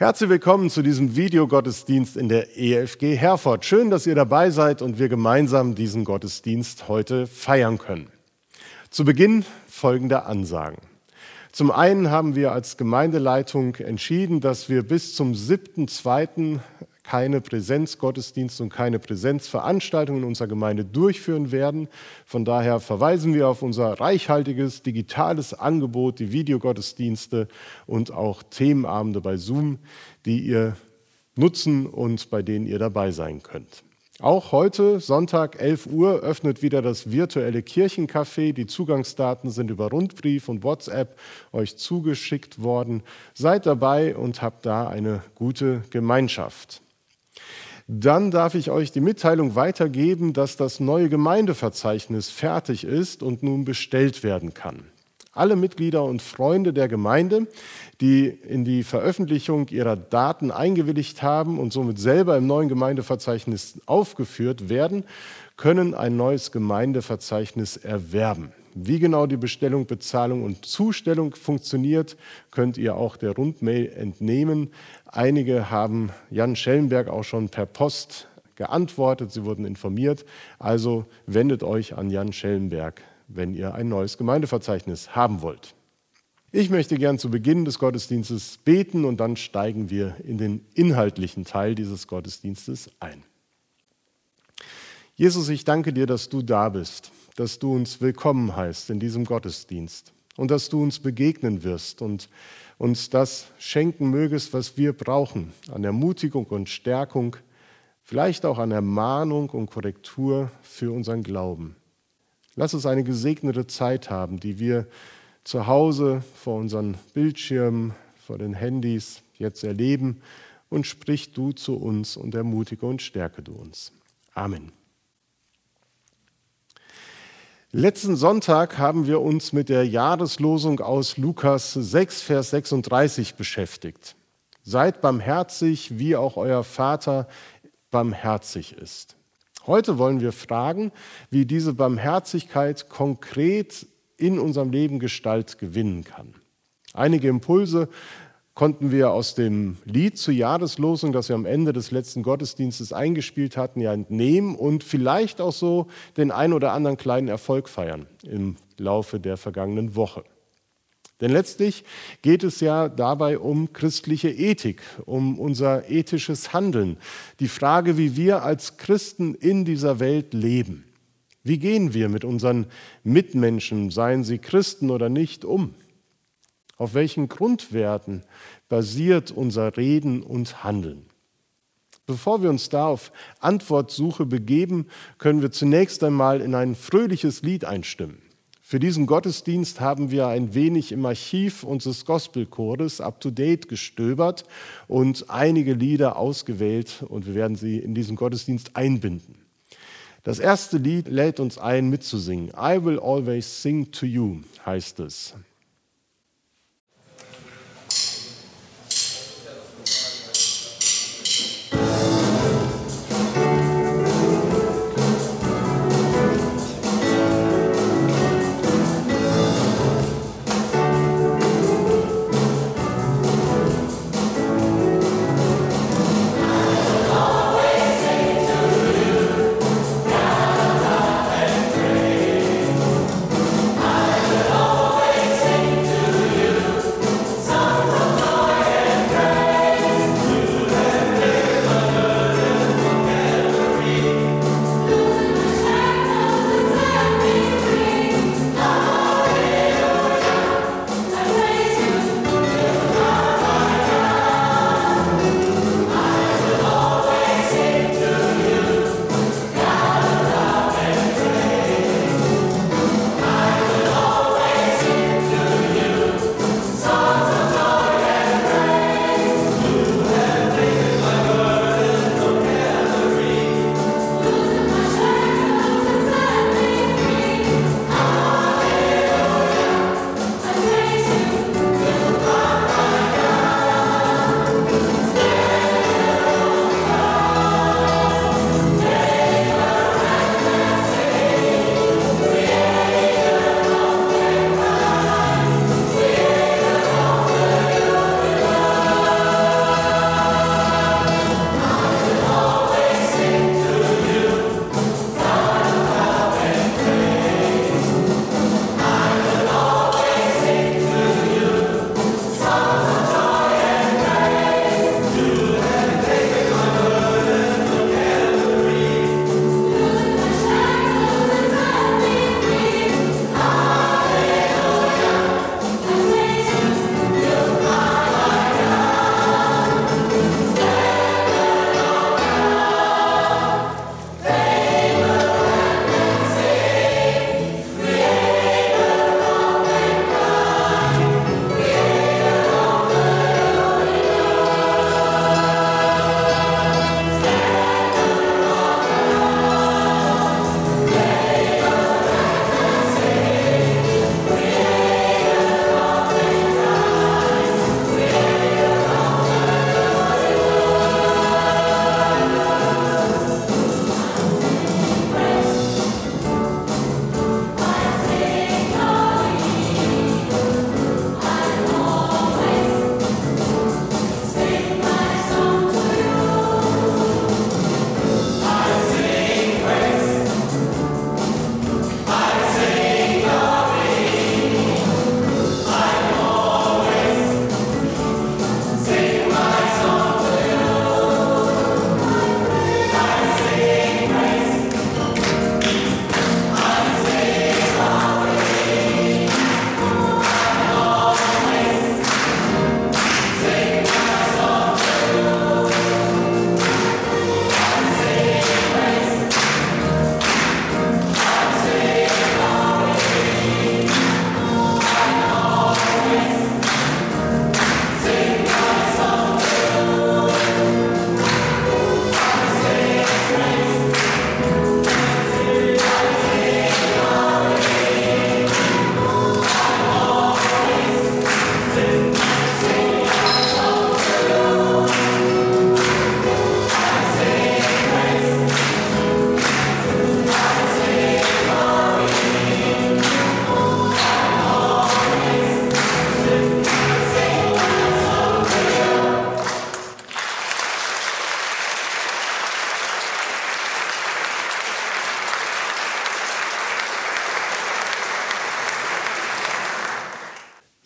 Herzlich willkommen zu diesem Videogottesdienst in der EFG Herford. Schön, dass ihr dabei seid und wir gemeinsam diesen Gottesdienst heute feiern können. Zu Beginn folgende Ansagen. Zum einen haben wir als Gemeindeleitung entschieden, dass wir bis zum 7.2 keine Präsenzgottesdienste und keine Präsenzveranstaltungen in unserer Gemeinde durchführen werden. Von daher verweisen wir auf unser reichhaltiges digitales Angebot, die Videogottesdienste und auch Themenabende bei Zoom, die ihr nutzen und bei denen ihr dabei sein könnt. Auch heute, Sonntag, 11 Uhr, öffnet wieder das virtuelle Kirchencafé. Die Zugangsdaten sind über Rundbrief und WhatsApp euch zugeschickt worden. Seid dabei und habt da eine gute Gemeinschaft. Dann darf ich euch die Mitteilung weitergeben, dass das neue Gemeindeverzeichnis fertig ist und nun bestellt werden kann. Alle Mitglieder und Freunde der Gemeinde, die in die Veröffentlichung ihrer Daten eingewilligt haben und somit selber im neuen Gemeindeverzeichnis aufgeführt werden, können ein neues Gemeindeverzeichnis erwerben. Wie genau die Bestellung, Bezahlung und Zustellung funktioniert, könnt ihr auch der Rundmail entnehmen. Einige haben Jan Schellenberg auch schon per Post geantwortet, sie wurden informiert. Also wendet euch an Jan Schellenberg, wenn ihr ein neues Gemeindeverzeichnis haben wollt. Ich möchte gern zu Beginn des Gottesdienstes beten und dann steigen wir in den inhaltlichen Teil dieses Gottesdienstes ein. Jesus, ich danke dir, dass du da bist, dass du uns willkommen heißt in diesem Gottesdienst und dass du uns begegnen wirst und uns das schenken mögest, was wir brauchen an Ermutigung und Stärkung, vielleicht auch an Ermahnung und Korrektur für unseren Glauben. Lass uns eine gesegnete Zeit haben, die wir zu Hause vor unseren Bildschirmen, vor den Handys jetzt erleben und sprich du zu uns und ermutige und stärke du uns. Amen. Letzten Sonntag haben wir uns mit der Jahreslosung aus Lukas 6, Vers 36 beschäftigt. Seid barmherzig, wie auch euer Vater barmherzig ist. Heute wollen wir fragen, wie diese Barmherzigkeit konkret in unserem Leben Gestalt gewinnen kann. Einige Impulse konnten wir aus dem Lied zur Jahreslosung, das wir am Ende des letzten Gottesdienstes eingespielt hatten, ja entnehmen und vielleicht auch so den ein oder anderen kleinen Erfolg feiern im Laufe der vergangenen Woche. Denn letztlich geht es ja dabei um christliche Ethik, um unser ethisches Handeln, die Frage, wie wir als Christen in dieser Welt leben. Wie gehen wir mit unseren Mitmenschen, seien sie Christen oder nicht, um? Auf welchen Grundwerten basiert unser Reden und Handeln? Bevor wir uns da auf Antwortsuche begeben, können wir zunächst einmal in ein fröhliches Lied einstimmen. Für diesen Gottesdienst haben wir ein wenig im Archiv unseres Gospelchores up-to-date gestöbert und einige Lieder ausgewählt und wir werden sie in diesen Gottesdienst einbinden. Das erste Lied lädt uns ein, mitzusingen. I will always sing to you heißt es.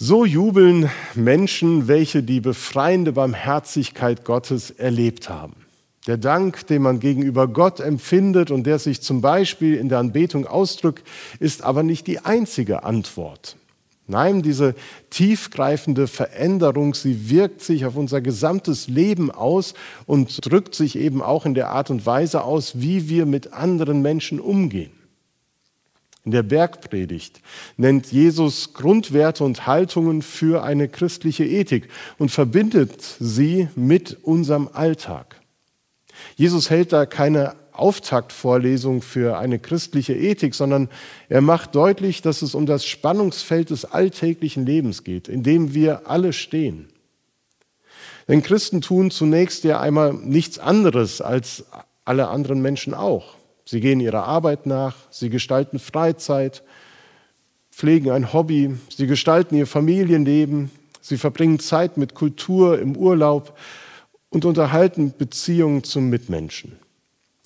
So jubeln Menschen, welche die befreiende Barmherzigkeit Gottes erlebt haben. Der Dank, den man gegenüber Gott empfindet und der sich zum Beispiel in der Anbetung ausdrückt, ist aber nicht die einzige Antwort. Nein, diese tiefgreifende Veränderung, sie wirkt sich auf unser gesamtes Leben aus und drückt sich eben auch in der Art und Weise aus, wie wir mit anderen Menschen umgehen. In der Bergpredigt nennt Jesus Grundwerte und Haltungen für eine christliche Ethik und verbindet sie mit unserem Alltag. Jesus hält da keine Auftaktvorlesung für eine christliche Ethik, sondern er macht deutlich, dass es um das Spannungsfeld des alltäglichen Lebens geht, in dem wir alle stehen. Denn Christen tun zunächst ja einmal nichts anderes als alle anderen Menschen auch. Sie gehen ihrer Arbeit nach, sie gestalten Freizeit, pflegen ein Hobby, sie gestalten ihr Familienleben, sie verbringen Zeit mit Kultur im Urlaub und unterhalten Beziehungen zum Mitmenschen.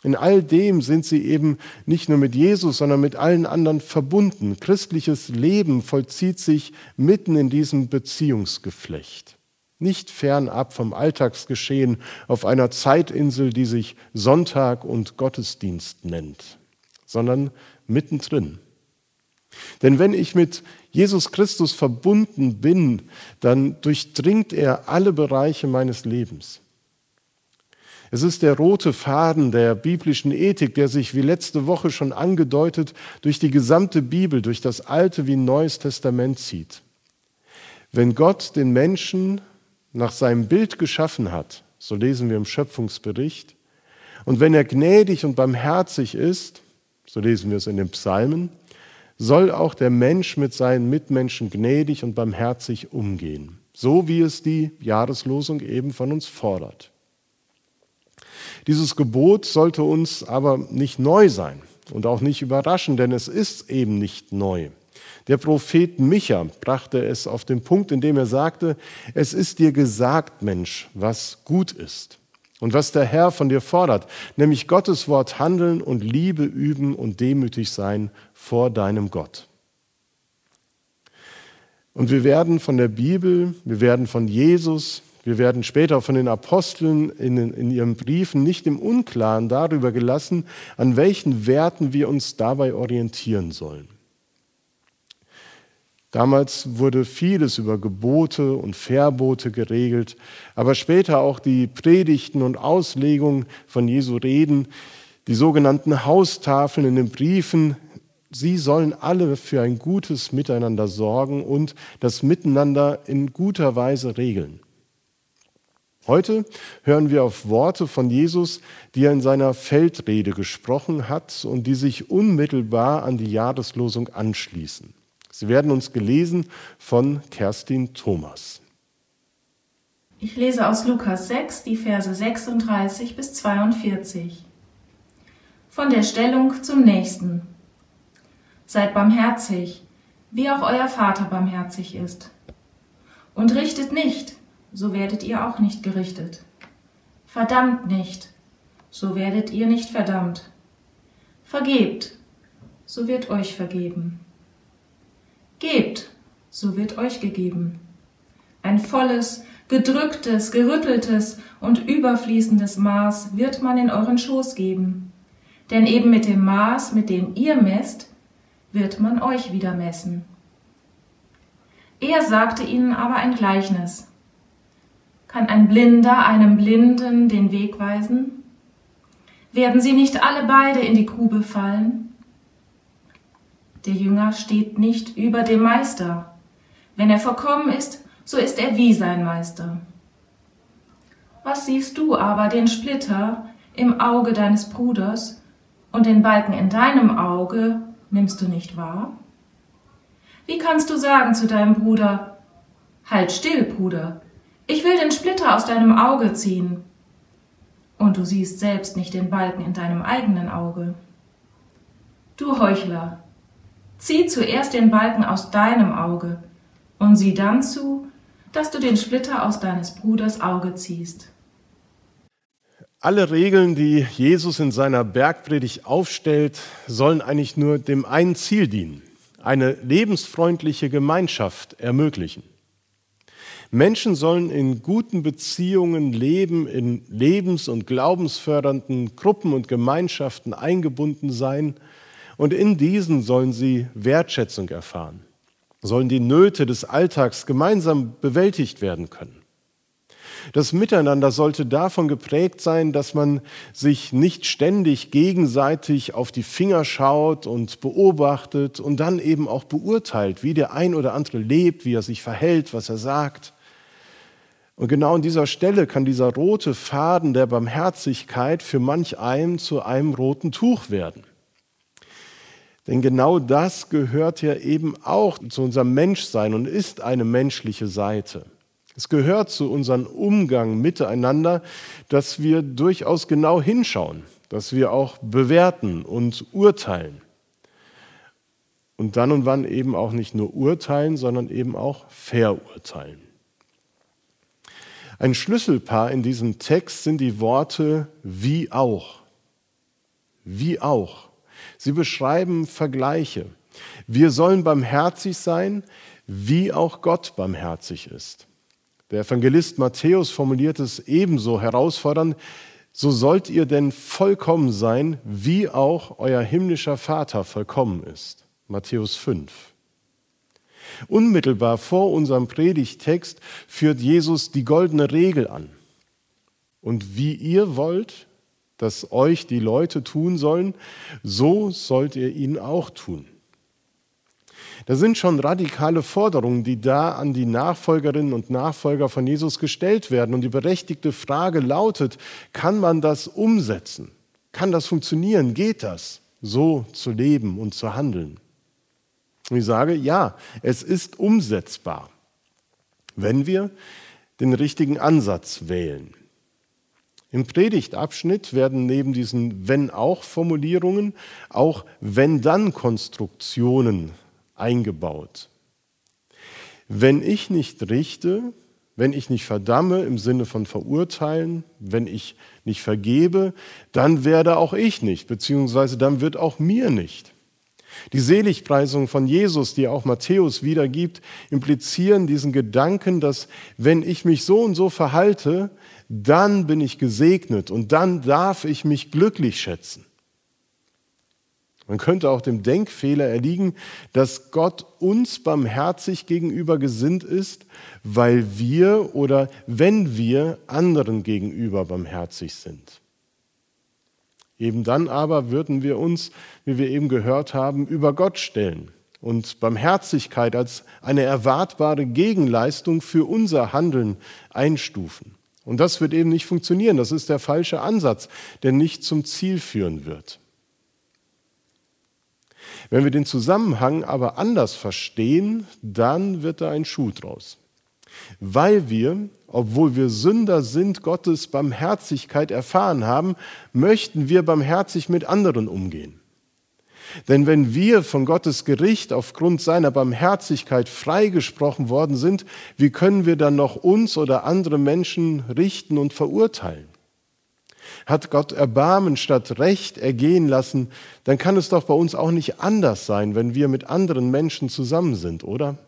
In all dem sind sie eben nicht nur mit Jesus, sondern mit allen anderen verbunden. Christliches Leben vollzieht sich mitten in diesem Beziehungsgeflecht. Nicht fernab vom Alltagsgeschehen auf einer Zeitinsel, die sich Sonntag und Gottesdienst nennt, sondern mittendrin. Denn wenn ich mit Jesus Christus verbunden bin, dann durchdringt er alle Bereiche meines Lebens. Es ist der rote Faden der biblischen Ethik, der sich, wie letzte Woche schon angedeutet, durch die gesamte Bibel, durch das Alte wie Neues Testament zieht. Wenn Gott den Menschen nach seinem Bild geschaffen hat, so lesen wir im Schöpfungsbericht, und wenn er gnädig und barmherzig ist, so lesen wir es in den Psalmen, soll auch der Mensch mit seinen Mitmenschen gnädig und barmherzig umgehen, so wie es die Jahreslosung eben von uns fordert. Dieses Gebot sollte uns aber nicht neu sein und auch nicht überraschen, denn es ist eben nicht neu. Der Prophet Micha brachte es auf den Punkt, in dem er sagte, es ist dir gesagt, Mensch, was gut ist und was der Herr von dir fordert, nämlich Gottes Wort handeln und Liebe üben und demütig sein vor deinem Gott. Und wir werden von der Bibel, wir werden von Jesus, wir werden später von den Aposteln in, in, ihren Briefen nicht im Unklaren darüber gelassen, an welchen Werten wir uns dabei orientieren sollen. Damals wurde vieles über Gebote und Verbote geregelt, aber später auch die Predigten und Auslegungen von Jesu Reden, die sogenannten Haustafeln in den Briefen, sie sollen alle für ein gutes Miteinander sorgen und das Miteinander in guter Weise regeln. Heute hören wir auf Worte von Jesus, die er in seiner Feldrede gesprochen hat und die sich unmittelbar an die Jahreslosung anschließen. Sie werden uns gelesen von Kerstin Thomas. Ich lese aus Lukas 6 die Verse 36 bis 42. Von der Stellung zum Nächsten. Seid barmherzig, wie auch euer Vater barmherzig ist. Und richtet nicht, so werdet ihr auch nicht gerichtet. Verdammt nicht, so werdet ihr nicht verdammt. Vergebt, so wird euch vergeben. Gebt, so wird euch gegeben. Ein volles, gedrücktes, gerütteltes und überfließendes Maß wird man in euren Schoß geben. Denn eben mit dem Maß, mit dem ihr messt, wird man euch wieder messen. Er sagte ihnen aber ein Gleichnis. Kann ein Blinder einem Blinden den Weg weisen? Werden sie nicht alle beide in die Grube fallen? Der Jünger steht nicht über dem Meister. Wenn er verkommen ist, so ist er wie sein Meister. Was siehst du aber den Splitter im Auge deines Bruders und den Balken in deinem Auge nimmst du nicht wahr? Wie kannst du sagen zu deinem Bruder, Halt still, Bruder, ich will den Splitter aus deinem Auge ziehen. Und du siehst selbst nicht den Balken in deinem eigenen Auge. Du Heuchler, zieh zuerst den Balken aus deinem Auge und sieh dann zu, dass du den Splitter aus deines Bruders Auge ziehst. Alle Regeln, die Jesus in seiner Bergpredigt aufstellt, sollen eigentlich nur dem einen Ziel dienen, eine lebensfreundliche Gemeinschaft ermöglichen. Menschen sollen in guten Beziehungen leben, in lebens- und glaubensfördernden Gruppen und Gemeinschaften eingebunden sein und in diesen sollen sie Wertschätzung erfahren, sollen die Nöte des Alltags gemeinsam bewältigt werden können. Das Miteinander sollte davon geprägt sein, dass man sich nicht ständig gegenseitig auf die Finger schaut und beobachtet und dann eben auch beurteilt, wie der ein oder andere lebt, wie er sich verhält, was er sagt. Und genau an dieser Stelle kann dieser rote Faden der Barmherzigkeit für manch einem zu einem roten Tuch werden. Denn genau das gehört ja eben auch zu unserem Menschsein und ist eine menschliche Seite. Es gehört zu unserem Umgang miteinander, dass wir durchaus genau hinschauen, dass wir auch bewerten und urteilen. Und dann und wann eben auch nicht nur urteilen, sondern eben auch verurteilen. Ein Schlüsselpaar in diesem Text sind die Worte wie auch. Wie auch. Sie beschreiben Vergleiche. Wir sollen barmherzig sein, wie auch Gott barmherzig ist. Der Evangelist Matthäus formuliert es ebenso herausfordernd, so sollt ihr denn vollkommen sein, wie auch euer himmlischer Vater vollkommen ist. Matthäus 5. Unmittelbar vor unserem Predigtext führt Jesus die goldene Regel an. Und wie ihr wollt, dass euch die Leute tun sollen, so sollt ihr ihnen auch tun. Das sind schon radikale Forderungen, die da an die Nachfolgerinnen und Nachfolger von Jesus gestellt werden. Und die berechtigte Frage lautet, kann man das umsetzen? Kann das funktionieren? Geht das, so zu leben und zu handeln? Und ich sage, ja, es ist umsetzbar, wenn wir den richtigen Ansatz wählen. Im Predigtabschnitt werden neben diesen Wenn-auch-Formulierungen auch Wenn-dann-Konstruktionen eingebaut. Wenn ich nicht richte, wenn ich nicht verdamme im Sinne von verurteilen, wenn ich nicht vergebe, dann werde auch ich nicht, beziehungsweise dann wird auch mir nicht. Die Seligpreisung von Jesus, die auch Matthäus wiedergibt, implizieren diesen Gedanken, dass wenn ich mich so und so verhalte, dann bin ich gesegnet und dann darf ich mich glücklich schätzen. Man könnte auch dem Denkfehler erliegen, dass Gott uns barmherzig gegenüber gesinnt ist, weil wir oder wenn wir anderen gegenüber barmherzig sind. Eben dann aber würden wir uns, wie wir eben gehört haben, über Gott stellen und Barmherzigkeit als eine erwartbare Gegenleistung für unser Handeln einstufen. Und das wird eben nicht funktionieren. Das ist der falsche Ansatz, der nicht zum Ziel führen wird. Wenn wir den Zusammenhang aber anders verstehen, dann wird da ein Schuh draus. Weil wir, obwohl wir Sünder sind, Gottes Barmherzigkeit erfahren haben, möchten wir barmherzig mit anderen umgehen. Denn wenn wir von Gottes Gericht aufgrund seiner Barmherzigkeit freigesprochen worden sind, wie können wir dann noch uns oder andere Menschen richten und verurteilen? Hat Gott Erbarmen statt Recht ergehen lassen, dann kann es doch bei uns auch nicht anders sein, wenn wir mit anderen Menschen zusammen sind, oder?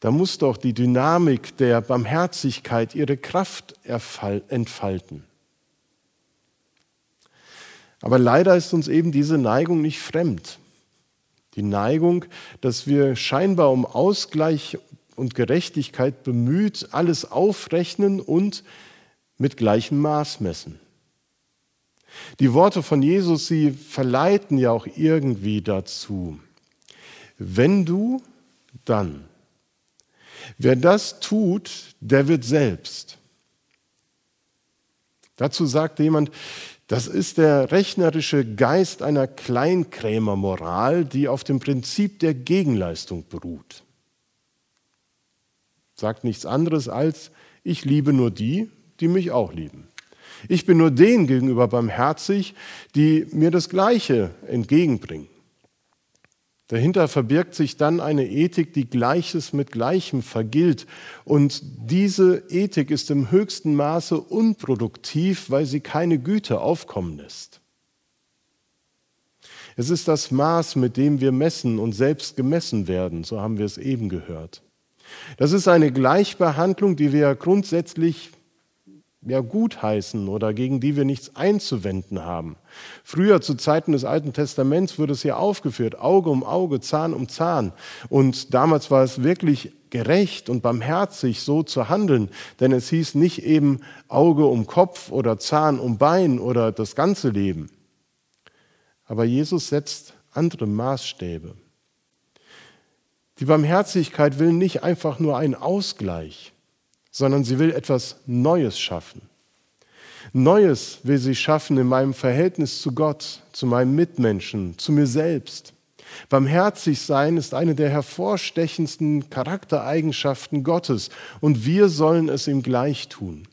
Da muss doch die Dynamik der Barmherzigkeit ihre Kraft entfalten. Aber leider ist uns eben diese Neigung nicht fremd. Die Neigung, dass wir scheinbar um Ausgleich und Gerechtigkeit bemüht alles aufrechnen und mit gleichem Maß messen. Die Worte von Jesus, sie verleiten ja auch irgendwie dazu. Wenn du, dann. Wer das tut, der wird selbst. Dazu sagte jemand, das ist der rechnerische Geist einer Kleinkrämermoral, die auf dem Prinzip der Gegenleistung beruht. Sagt nichts anderes als, ich liebe nur die, die mich auch lieben. Ich bin nur denen gegenüber barmherzig, die mir das Gleiche entgegenbringen. Dahinter verbirgt sich dann eine Ethik, die Gleiches mit Gleichem vergilt. Und diese Ethik ist im höchsten Maße unproduktiv, weil sie keine Güte aufkommen lässt. Es ist das Maß, mit dem wir messen und selbst gemessen werden, so haben wir es eben gehört. Das ist eine Gleichbehandlung, die wir grundsätzlich ja, gutheißen oder gegen die wir nichts einzuwenden haben. Früher zu Zeiten des Alten Testaments wurde es hier aufgeführt, Auge um Auge, Zahn um Zahn. Und damals war es wirklich gerecht und barmherzig, so zu handeln, denn es hieß nicht eben Auge um Kopf oder Zahn um Bein oder das ganze Leben. Aber Jesus setzt andere Maßstäbe. Die Barmherzigkeit will nicht einfach nur einen Ausgleich sondern sie will etwas Neues schaffen. Neues will sie schaffen in meinem Verhältnis zu Gott, zu meinem Mitmenschen, zu mir selbst. Barmherzig sein ist eine der hervorstechendsten Charaktereigenschaften Gottes und wir sollen es ihm gleich tun.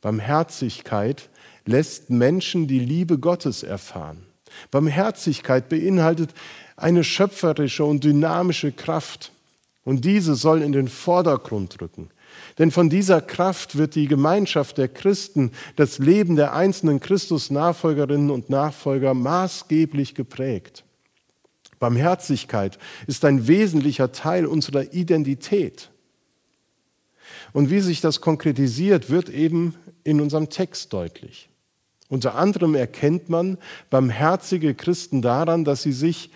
Barmherzigkeit lässt Menschen die Liebe Gottes erfahren. Barmherzigkeit beinhaltet eine schöpferische und dynamische Kraft. Und diese soll in den Vordergrund rücken. Denn von dieser Kraft wird die Gemeinschaft der Christen, das Leben der einzelnen Christus-Nachfolgerinnen und Nachfolger maßgeblich geprägt. Barmherzigkeit ist ein wesentlicher Teil unserer Identität. Und wie sich das konkretisiert, wird eben in unserem Text deutlich. Unter anderem erkennt man barmherzige Christen daran, dass sie sich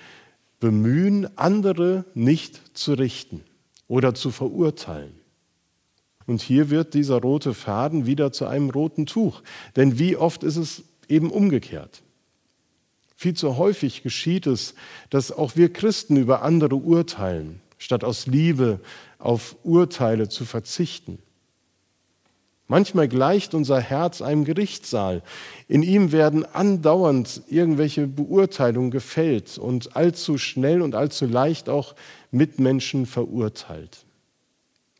bemühen, andere nicht zu richten oder zu verurteilen. Und hier wird dieser rote Faden wieder zu einem roten Tuch. Denn wie oft ist es eben umgekehrt? Viel zu häufig geschieht es, dass auch wir Christen über andere urteilen, statt aus Liebe auf Urteile zu verzichten. Manchmal gleicht unser Herz einem Gerichtssaal. In ihm werden andauernd irgendwelche Beurteilungen gefällt und allzu schnell und allzu leicht auch Mitmenschen verurteilt.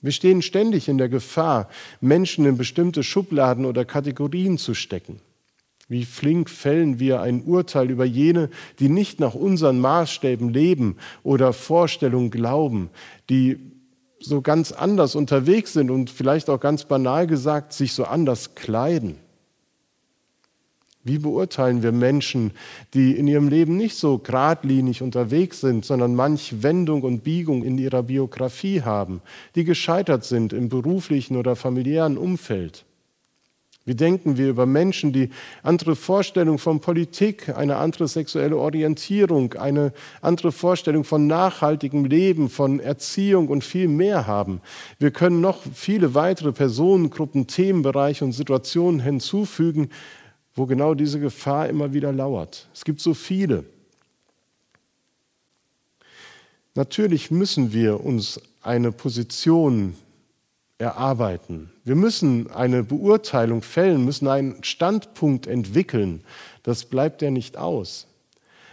Wir stehen ständig in der Gefahr, Menschen in bestimmte Schubladen oder Kategorien zu stecken. Wie flink fällen wir ein Urteil über jene, die nicht nach unseren Maßstäben leben oder Vorstellungen glauben, die so ganz anders unterwegs sind und vielleicht auch ganz banal gesagt, sich so anders kleiden? Wie beurteilen wir Menschen, die in ihrem Leben nicht so geradlinig unterwegs sind, sondern manch Wendung und Biegung in ihrer Biografie haben, die gescheitert sind im beruflichen oder familiären Umfeld? Wie denken wir über Menschen, die andere Vorstellungen von Politik, eine andere sexuelle Orientierung, eine andere Vorstellung von nachhaltigem Leben, von Erziehung und viel mehr haben? Wir können noch viele weitere Personengruppen, Themenbereiche und Situationen hinzufügen, wo genau diese Gefahr immer wieder lauert. Es gibt so viele. Natürlich müssen wir uns eine Position erarbeiten. Wir müssen eine Beurteilung fällen, müssen einen Standpunkt entwickeln. Das bleibt ja nicht aus.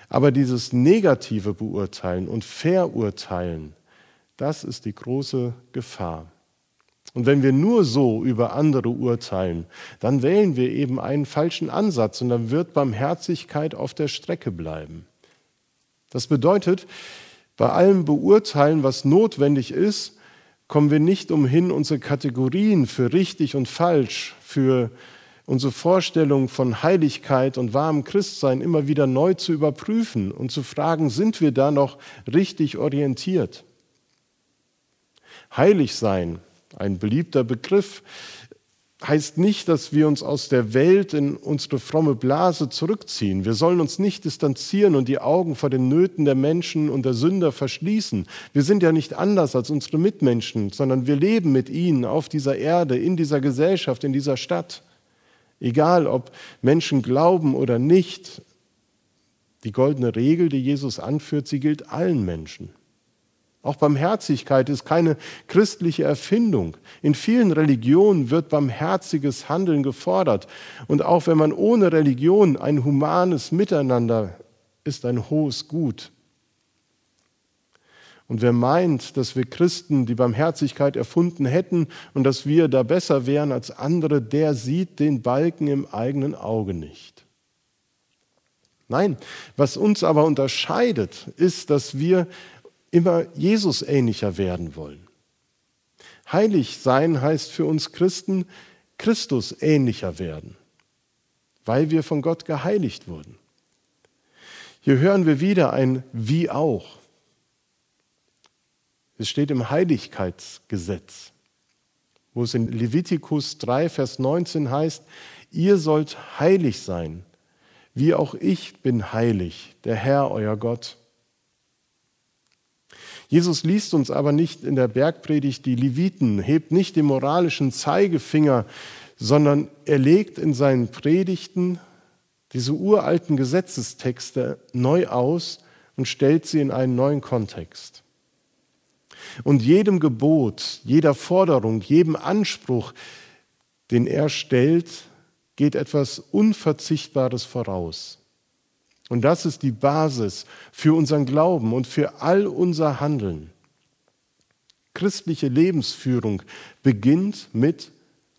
Aber dieses negative Beurteilen und Verurteilen, das ist die große Gefahr. Und wenn wir nur so über andere urteilen, dann wählen wir eben einen falschen Ansatz und dann wird Barmherzigkeit auf der Strecke bleiben. Das bedeutet, bei allem Beurteilen, was notwendig ist, kommen wir nicht umhin, unsere Kategorien für richtig und falsch, für unsere Vorstellung von Heiligkeit und wahrem Christsein immer wieder neu zu überprüfen und zu fragen, sind wir da noch richtig orientiert? Heilig sein, ein beliebter Begriff, heißt nicht, dass wir uns aus der Welt in unsere fromme Blase zurückziehen. Wir sollen uns nicht distanzieren und die Augen vor den Nöten der Menschen und der Sünder verschließen. Wir sind ja nicht anders als unsere Mitmenschen, sondern wir leben mit ihnen auf dieser Erde, in dieser Gesellschaft, in dieser Stadt. Egal, ob Menschen glauben oder nicht, die goldene Regel, die Jesus anführt, sie gilt allen Menschen. Auch Barmherzigkeit ist keine christliche Erfindung. In vielen Religionen wird barmherziges Handeln gefordert. Und auch wenn man ohne Religion ein humanes Miteinander ist ein hohes Gut. Und wer meint, dass wir Christen die Barmherzigkeit erfunden hätten und dass wir da besser wären als andere, der sieht den Balken im eigenen Auge nicht. Nein, was uns aber unterscheidet, ist, dass wir immer Jesus ähnlicher werden wollen. Heilig sein heißt für uns Christen Christus ähnlicher werden, weil wir von Gott geheiligt wurden. Hier hören wir wieder ein wie auch. Es steht im Heiligkeitsgesetz, wo es in Levitikus 3, Vers 19 heißt, ihr sollt heilig sein, wie auch ich bin heilig, der Herr, euer Gott. Jesus liest uns aber nicht in der Bergpredigt die Leviten, hebt nicht den moralischen Zeigefinger, sondern er legt in seinen Predigten diese uralten Gesetzestexte neu aus und stellt sie in einen neuen Kontext. Und jedem Gebot, jeder Forderung, jedem Anspruch, den er stellt, geht etwas Unverzichtbares voraus. Und das ist die Basis für unseren Glauben und für all unser Handeln. Christliche Lebensführung beginnt mit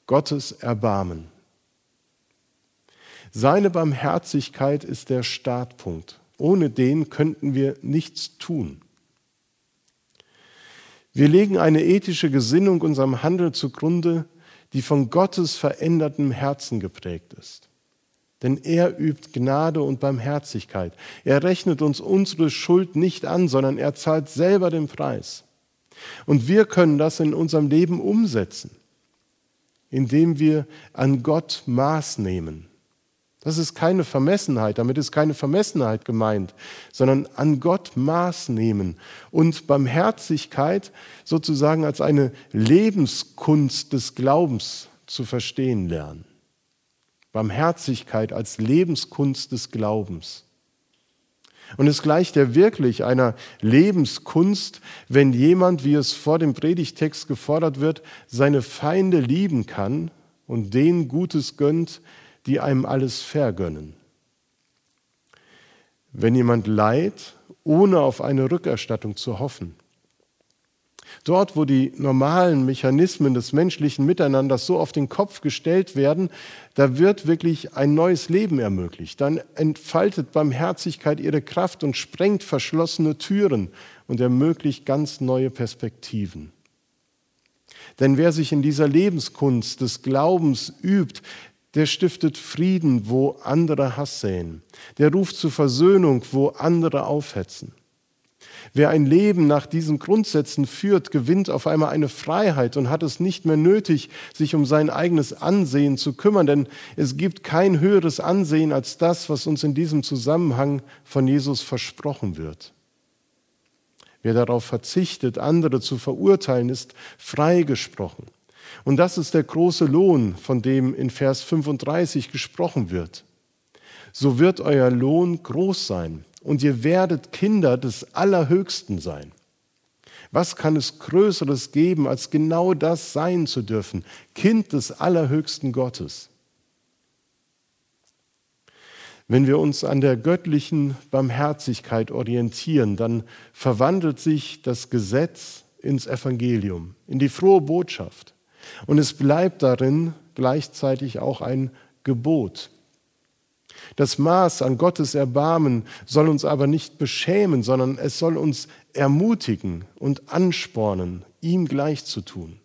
Gottes Erbarmen. Seine Barmherzigkeit ist der Startpunkt. Ohne den könnten wir nichts tun. Wir legen eine ethische Gesinnung unserem Handeln zugrunde, die von Gottes verändertem Herzen geprägt ist. Denn er übt Gnade und Barmherzigkeit. Er rechnet uns unsere Schuld nicht an, sondern er zahlt selber den Preis. Und wir können das in unserem Leben umsetzen, indem wir an Gott Maß nehmen das ist keine Vermessenheit, damit ist keine Vermessenheit gemeint, sondern an Gott Maß nehmen und Barmherzigkeit sozusagen als eine Lebenskunst des Glaubens zu verstehen lernen. Barmherzigkeit als Lebenskunst des Glaubens. Und es gleicht ja wirklich einer Lebenskunst, wenn jemand, wie es vor dem Predigtext gefordert wird, seine Feinde lieben kann und denen Gutes gönnt, die einem alles vergönnen. Wenn jemand leiht, ohne auf eine Rückerstattung zu hoffen. Dort, wo die normalen Mechanismen des menschlichen Miteinanders so auf den Kopf gestellt werden, da wird wirklich ein neues Leben ermöglicht. Dann entfaltet Barmherzigkeit ihre Kraft und sprengt verschlossene Türen und ermöglicht ganz neue Perspektiven. Denn wer sich in dieser Lebenskunst des Glaubens übt, der stiftet Frieden, wo andere Hass säen. Der ruft zur Versöhnung, wo andere aufhetzen. Wer ein Leben nach diesen Grundsätzen führt, gewinnt auf einmal eine Freiheit und hat es nicht mehr nötig, sich um sein eigenes Ansehen zu kümmern, denn es gibt kein höheres Ansehen als das, was uns in diesem Zusammenhang von Jesus versprochen wird. Wer darauf verzichtet, andere zu verurteilen, ist freigesprochen. Und das ist der große Lohn, von dem in Vers 35 gesprochen wird. So wird euer Lohn groß sein und ihr werdet Kinder des Allerhöchsten sein. Was kann es Größeres geben, als genau das sein zu dürfen? Kind des Allerhöchsten Gottes. Wenn wir uns an der göttlichen Barmherzigkeit orientieren, dann verwandelt sich das Gesetz ins Evangelium, in die frohe Botschaft. Und es bleibt darin gleichzeitig auch ein Gebot. Das Maß an Gottes Erbarmen soll uns aber nicht beschämen, sondern es soll uns ermutigen und anspornen, ihm gleich zu tun.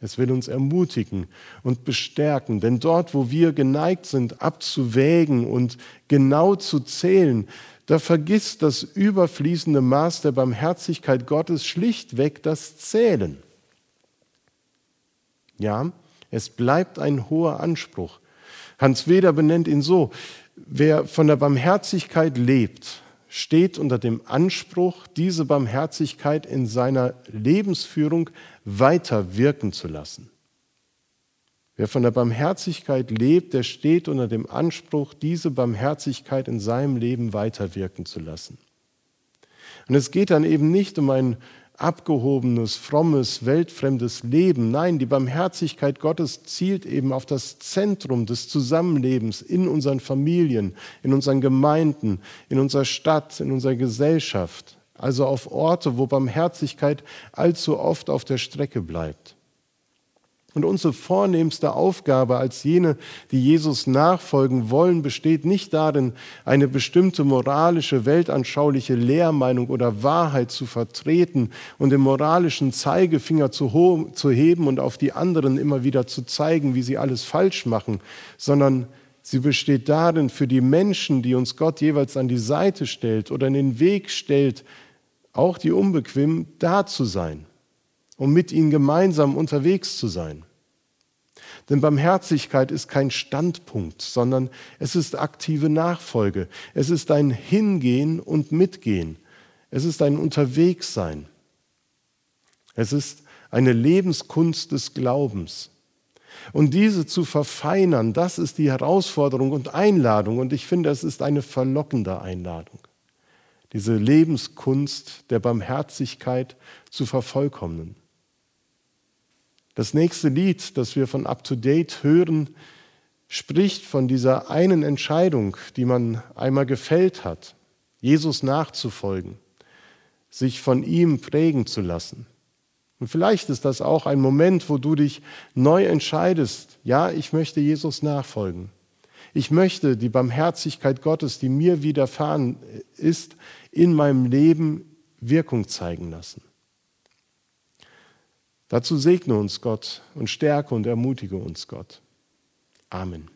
Es will uns ermutigen und bestärken, denn dort, wo wir geneigt sind, abzuwägen und genau zu zählen, da vergisst das überfließende Maß der Barmherzigkeit Gottes schlichtweg das Zählen. Ja, es bleibt ein hoher Anspruch. Hans Weder benennt ihn so, wer von der Barmherzigkeit lebt, steht unter dem Anspruch, diese Barmherzigkeit in seiner Lebensführung weiter wirken zu lassen. Wer von der Barmherzigkeit lebt, der steht unter dem Anspruch, diese Barmherzigkeit in seinem Leben weiter wirken zu lassen. Und es geht dann eben nicht um ein abgehobenes, frommes, weltfremdes Leben. Nein, die Barmherzigkeit Gottes zielt eben auf das Zentrum des Zusammenlebens in unseren Familien, in unseren Gemeinden, in unserer Stadt, in unserer Gesellschaft. Also auf Orte, wo Barmherzigkeit allzu oft auf der Strecke bleibt. Und unsere vornehmste Aufgabe als jene, die Jesus nachfolgen wollen, besteht nicht darin, eine bestimmte moralische, weltanschauliche Lehrmeinung oder Wahrheit zu vertreten und den moralischen Zeigefinger zu, zu heben und auf die anderen immer wieder zu zeigen, wie sie alles falsch machen, sondern sie besteht darin, für die Menschen, die uns Gott jeweils an die Seite stellt oder in den Weg stellt, auch die Unbequemen, da zu sein, um mit ihnen gemeinsam unterwegs zu sein. Denn Barmherzigkeit ist kein Standpunkt, sondern es ist aktive Nachfolge. Es ist ein Hingehen und Mitgehen. Es ist ein Unterwegssein. Es ist eine Lebenskunst des Glaubens. Und diese zu verfeinern, das ist die Herausforderung und Einladung. Und ich finde, es ist eine verlockende Einladung, diese Lebenskunst der Barmherzigkeit zu vervollkommnen. Das nächste Lied, das wir von Up to Date hören, spricht von dieser einen Entscheidung, die man einmal gefällt hat, Jesus nachzufolgen, sich von ihm prägen zu lassen. Und vielleicht ist das auch ein Moment, wo du dich neu entscheidest, ja, ich möchte Jesus nachfolgen. Ich möchte die Barmherzigkeit Gottes, die mir widerfahren ist, in meinem Leben Wirkung zeigen lassen. Dazu segne uns Gott und stärke und ermutige uns Gott. Amen.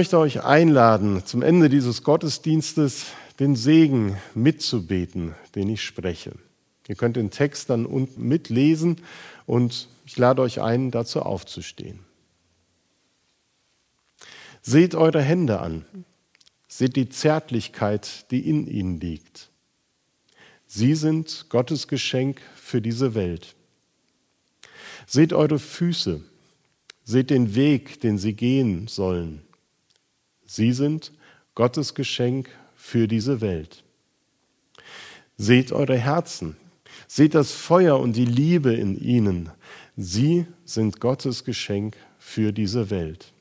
Möchte euch einladen, zum Ende dieses Gottesdienstes den Segen mitzubeten, den ich spreche. Ihr könnt den Text dann unten mitlesen und ich lade euch ein, dazu aufzustehen. Seht eure Hände an, seht die Zärtlichkeit, die in ihnen liegt. Sie sind Gottes Geschenk für diese Welt. Seht eure Füße, seht den Weg, den sie gehen sollen. Sie sind Gottes Geschenk für diese Welt. Seht eure Herzen, seht das Feuer und die Liebe in ihnen. Sie sind Gottes Geschenk für diese Welt.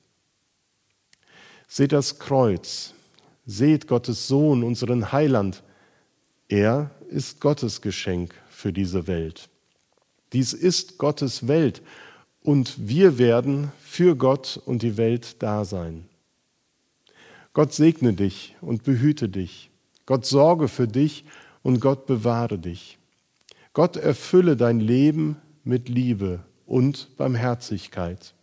Seht das Kreuz, seht Gottes Sohn, unseren Heiland. Er ist Gottes Geschenk für diese Welt. Dies ist Gottes Welt und wir werden für Gott und die Welt da sein. Gott segne dich und behüte dich. Gott sorge für dich und Gott bewahre dich. Gott erfülle dein Leben mit Liebe und Barmherzigkeit.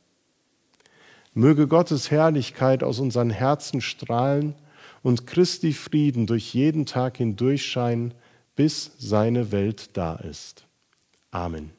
Möge Gottes Herrlichkeit aus unseren Herzen strahlen und Christi Frieden durch jeden Tag hindurch scheinen, bis seine Welt da ist. Amen.